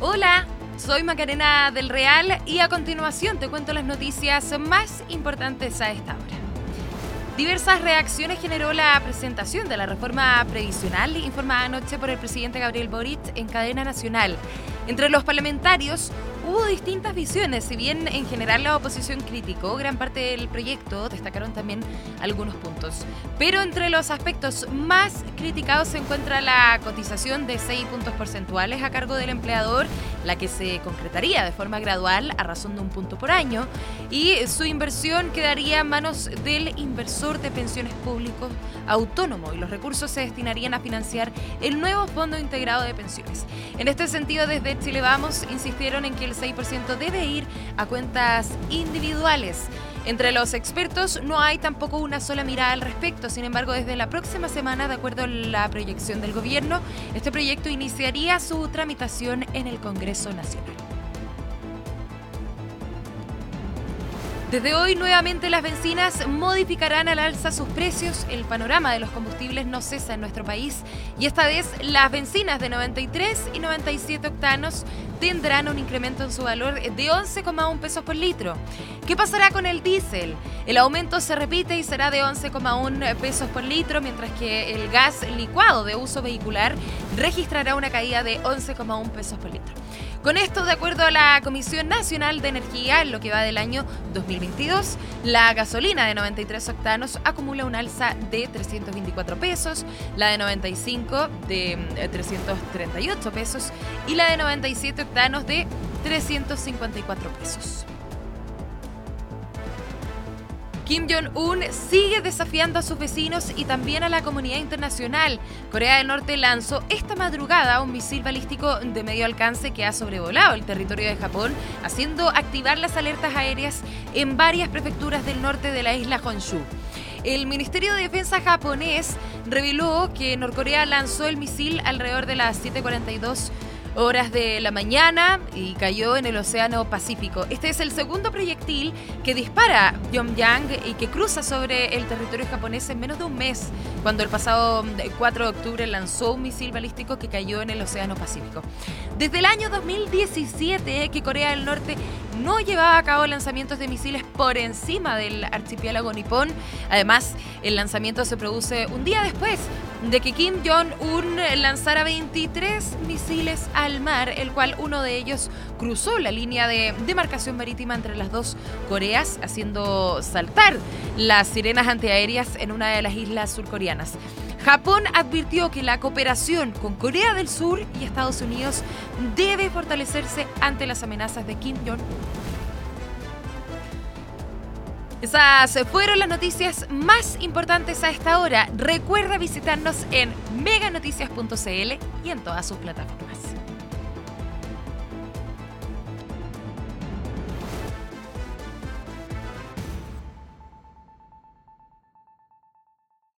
Hola, soy Macarena del Real y a continuación te cuento las noticias más importantes a esta hora. Diversas reacciones generó la presentación de la reforma previsional informada anoche por el presidente Gabriel Boric en cadena nacional. Entre los parlamentarios hubo distintas visiones, si bien en general la oposición criticó gran parte del proyecto, destacaron también algunos puntos. Pero entre los aspectos más criticados se encuentra la cotización de 6 puntos porcentuales a cargo del empleador, la que se concretaría de forma gradual a razón de un punto por año, y su inversión quedaría en manos del inversor de pensiones públicos autónomo y los recursos se destinarían a financiar el nuevo Fondo Integrado de Pensiones. En este sentido, desde Chile Vamos insistieron en que el 6% debe ir a cuentas individuales. Entre los expertos no hay tampoco una sola mirada al respecto, sin embargo desde la próxima semana, de acuerdo a la proyección del gobierno, este proyecto iniciaría su tramitación en el Congreso Nacional. Desde hoy nuevamente las bencinas modificarán al alza sus precios. El panorama de los combustibles no cesa en nuestro país y esta vez las bencinas de 93 y 97 octanos tendrán un incremento en su valor de 11,1 pesos por litro. ¿Qué pasará con el diésel? El aumento se repite y será de 11,1 pesos por litro, mientras que el gas licuado de uso vehicular registrará una caída de 11,1 pesos por litro. Con esto, de acuerdo a la Comisión Nacional de Energía, en lo que va del año 2022, la gasolina de 93 octanos acumula un alza de 324 pesos, la de 95 de 338 eh, pesos y la de 97 octanos de 354 pesos. Kim Jong-un sigue desafiando a sus vecinos y también a la comunidad internacional. Corea del Norte lanzó esta madrugada un misil balístico de medio alcance que ha sobrevolado el territorio de Japón, haciendo activar las alertas aéreas en varias prefecturas del norte de la isla Honshu. El Ministerio de Defensa japonés reveló que Norcorea lanzó el misil alrededor de las 7:42 horas de la mañana y cayó en el Océano Pacífico. Este es el segundo proyectil que dispara Pyongyang y que cruza sobre el territorio japonés en menos de un mes, cuando el pasado 4 de octubre lanzó un misil balístico que cayó en el Océano Pacífico. Desde el año 2017 que Corea del Norte no llevaba a cabo lanzamientos de misiles por encima del archipiélago nipón. Además, el lanzamiento se produce un día después de que Kim Jong-un lanzara 23 misiles al mar, el cual uno de ellos cruzó la línea de demarcación marítima entre las dos Coreas, haciendo saltar las sirenas antiaéreas en una de las islas surcoreanas. Japón advirtió que la cooperación con Corea del Sur y Estados Unidos debe fortalecerse ante las amenazas de Kim Jong. Esas fueron las noticias más importantes a esta hora. Recuerda visitarnos en meganoticias.cl y en todas sus plataformas.